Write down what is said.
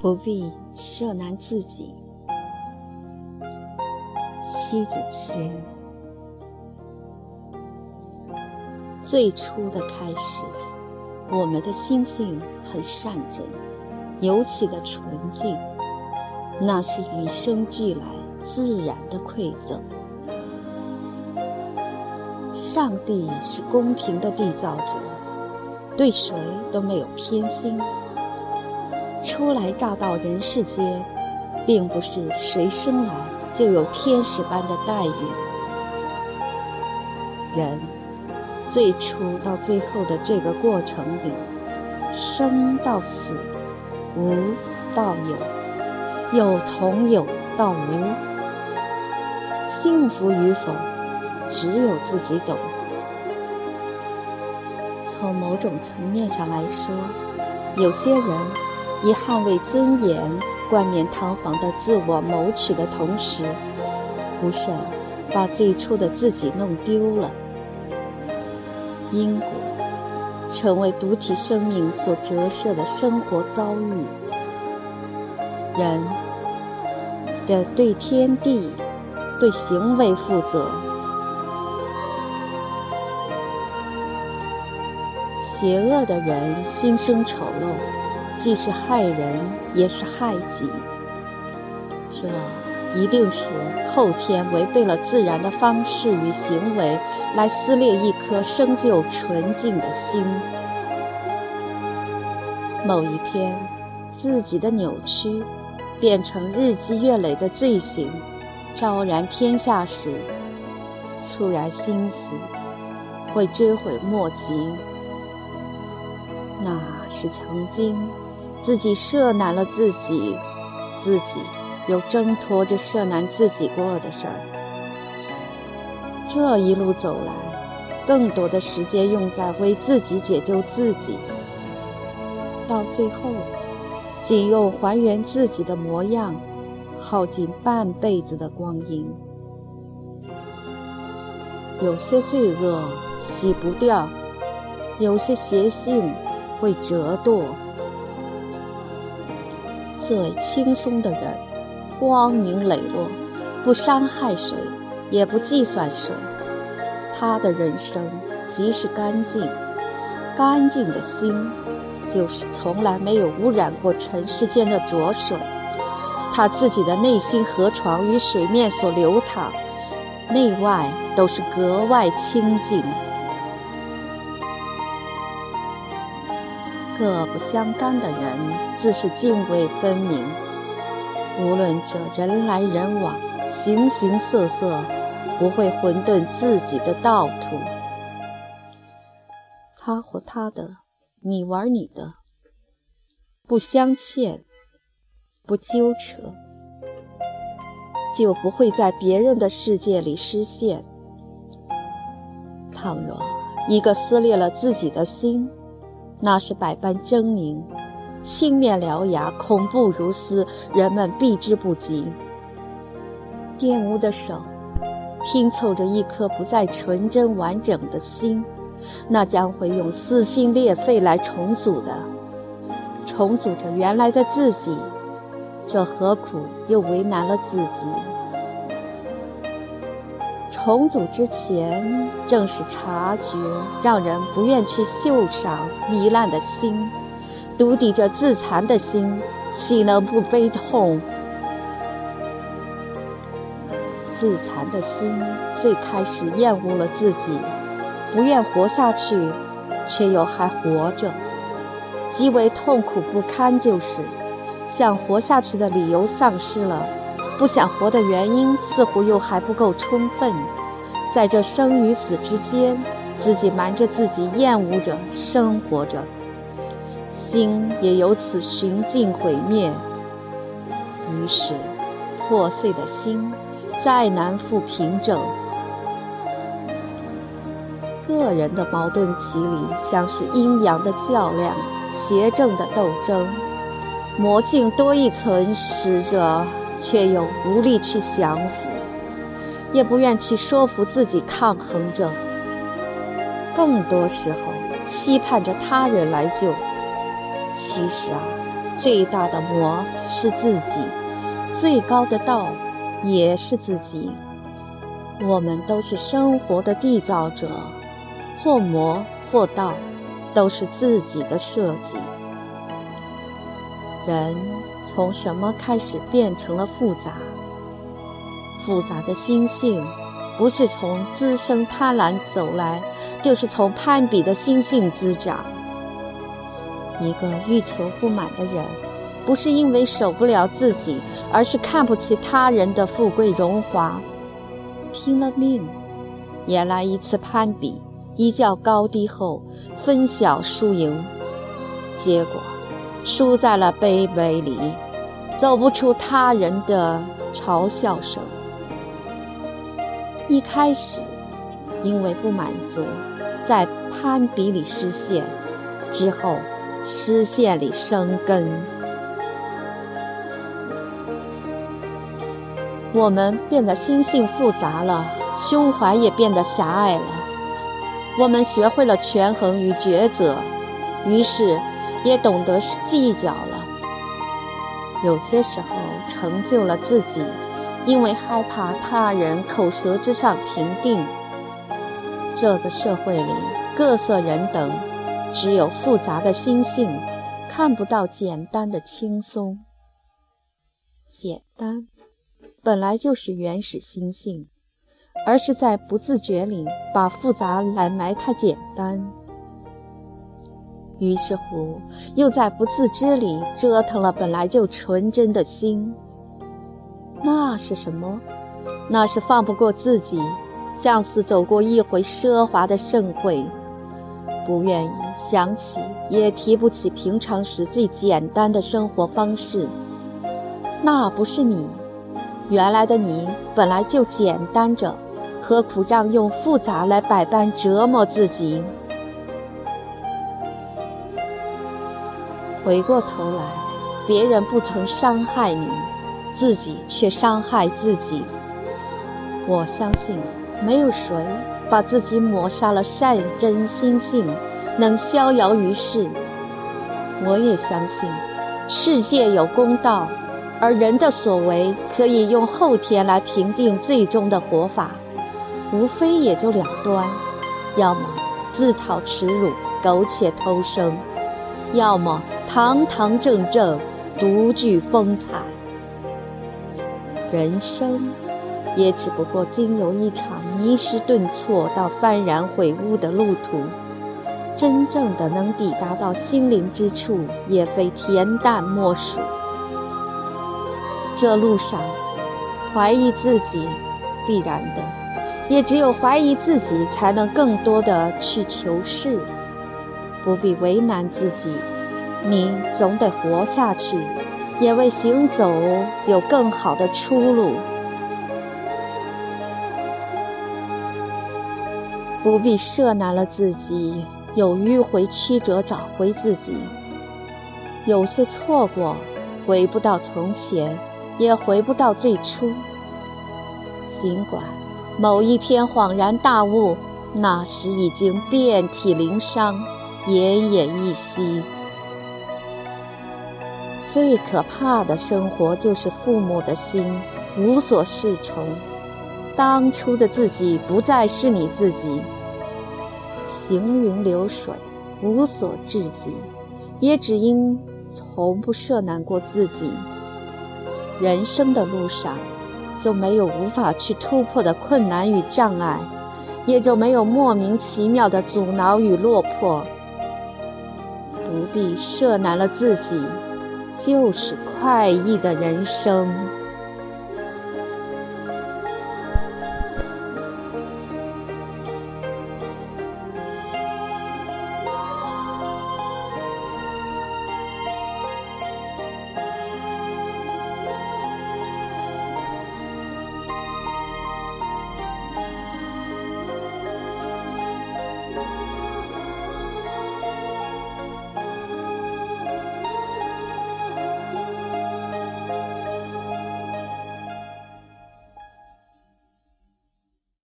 不必设难自己。西子谦，最初的开始，我们的心性很善真，尤其的纯净，那是与生俱来、自然的馈赠。上帝是公平的缔造者，对谁都没有偏心。初来乍到人世间，并不是谁生来就有天使般的待遇。人最初到最后的这个过程里，生到死，无到有，有从有到无，幸福与否，只有自己懂。从某种层面上来说，有些人。以捍卫尊严、冠冕堂皇的自我谋取的同时，不慎把最初的自己弄丢了。因果成为独体生命所折射的生活遭遇，人的对天地、对行为负责。邪恶的人心生丑陋。既是害人，也是害己。这一定是后天违背了自然的方式与行为，来撕裂一颗生就纯净的心。某一天，自己的扭曲变成日积月累的罪行，昭然天下时，猝然心死，会追悔莫及。那是曾经。自己设难了自己，自己又挣脱着设难自己过的事儿。这一路走来，更多的时间用在为自己解救自己，到最后，仅用还原自己的模样，耗尽半辈子的光阴。有些罪恶洗不掉，有些邪性会折堕。最轻松的人，光明磊落，不伤害谁，也不计算谁。他的人生即是干净，干净的心，就是从来没有污染过尘世间的浊水。他自己的内心河床与水面所流淌，内外都是格外清净。各不相干的人，自是泾渭分明。无论这人来人往，形形色色，不会混沌自己的道途。他活他的，你玩你的，不相欠，不纠扯，就不会在别人的世界里失陷。倘若一个撕裂了自己的心，那是百般狰狞，青面獠牙，恐怖如斯，人们避之不及。玷污的手拼凑着一颗不再纯真完整的心，那将会用撕心裂肺来重组的，重组着原来的自己，这何苦又为难了自己？重组之前，正是察觉让人不愿去嗅赏糜烂的心，独抵着自残的心，岂能不悲痛？自残的心最开始厌恶了自己，不愿活下去，却又还活着，极为痛苦不堪。就是想活下去的理由丧失了。不想活的原因似乎又还不够充分，在这生与死之间，自己瞒着自己厌恶着生活着，心也由此寻尽毁灭。于是，破碎的心再难复平整。个人的矛盾体里，像是阴阳的较量，邪正的斗争，魔性多一层使者。却又无力去降服，也不愿去说服自己抗衡着。更多时候，期盼着他人来救，其实啊，最大的魔是自己，最高的道也是自己。我们都是生活的缔造者，或魔或道，都是自己的设计。人从什么开始变成了复杂？复杂的心性，不是从滋生贪婪走来，就是从攀比的心性滋长。一个欲求不满的人，不是因为守不了自己，而是看不起他人的富贵荣华。拼了命，也来一次攀比，一较高低后分晓输赢，结果输在了卑微里，走不出他人的嘲笑声。一开始，因为不满足，在攀比里失陷，之后失陷里生根。我们变得心性复杂了，胸怀也变得狭隘了。我们学会了权衡与抉择，于是也懂得计较了。有些时候成就了自己，因为害怕他人口舌之上评定。这个社会里各色人等，只有复杂的心性，看不到简单的轻松。简单。本来就是原始心性，而是在不自觉里把复杂来埋汰简单，于是乎又在不自知里折腾了本来就纯真的心。那是什么？那是放不过自己，像是走过一回奢华的盛会，不愿意想起，也提不起平常时最简单的生活方式。那不是你。原来的你本来就简单着，何苦让用复杂来百般折磨自己？回过头来，别人不曾伤害你，自己却伤害自己。我相信，没有谁把自己抹杀了善真心性，能逍遥于世。我也相信，世界有公道。而人的所为可以用后天来评定最终的活法，无非也就两端：要么自讨耻辱、苟且偷生，要么堂堂正正、独具风采。人生也只不过经由一场迷失顿挫到幡然悔悟的路途，真正的能抵达到心灵之处，也非恬淡莫属。这路上，怀疑自己，必然的，也只有怀疑自己，才能更多的去求是。不必为难自己，你总得活下去，也为行走有更好的出路。不必设难了自己，有迂回曲折找回自己。有些错过，回不到从前。也回不到最初。尽管某一天恍然大悟，那时已经遍体鳞伤，奄奄一息。最可怕的生活就是父母的心无所适从，当初的自己不再是你自己。行云流水，无所至极，也只因从不设难过自己。人生的路上，就没有无法去突破的困难与障碍，也就没有莫名其妙的阻挠与落魄。不必设难了自己，就是快意的人生。